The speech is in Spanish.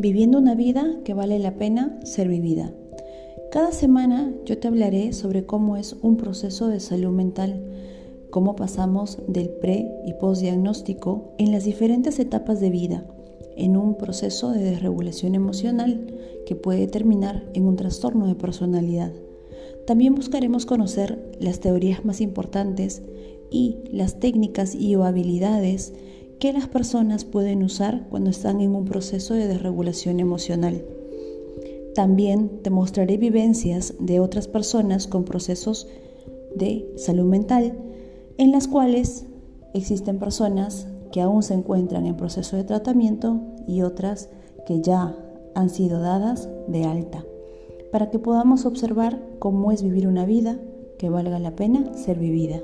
Viviendo una vida que vale la pena ser vivida. Cada semana yo te hablaré sobre cómo es un proceso de salud mental, cómo pasamos del pre y postdiagnóstico en las diferentes etapas de vida, en un proceso de desregulación emocional que puede terminar en un trastorno de personalidad. También buscaremos conocer las teorías más importantes y las técnicas y o habilidades que las personas pueden usar cuando están en un proceso de desregulación emocional. También te mostraré vivencias de otras personas con procesos de salud mental en las cuales existen personas que aún se encuentran en proceso de tratamiento y otras que ya han sido dadas de alta, para que podamos observar cómo es vivir una vida que valga la pena ser vivida.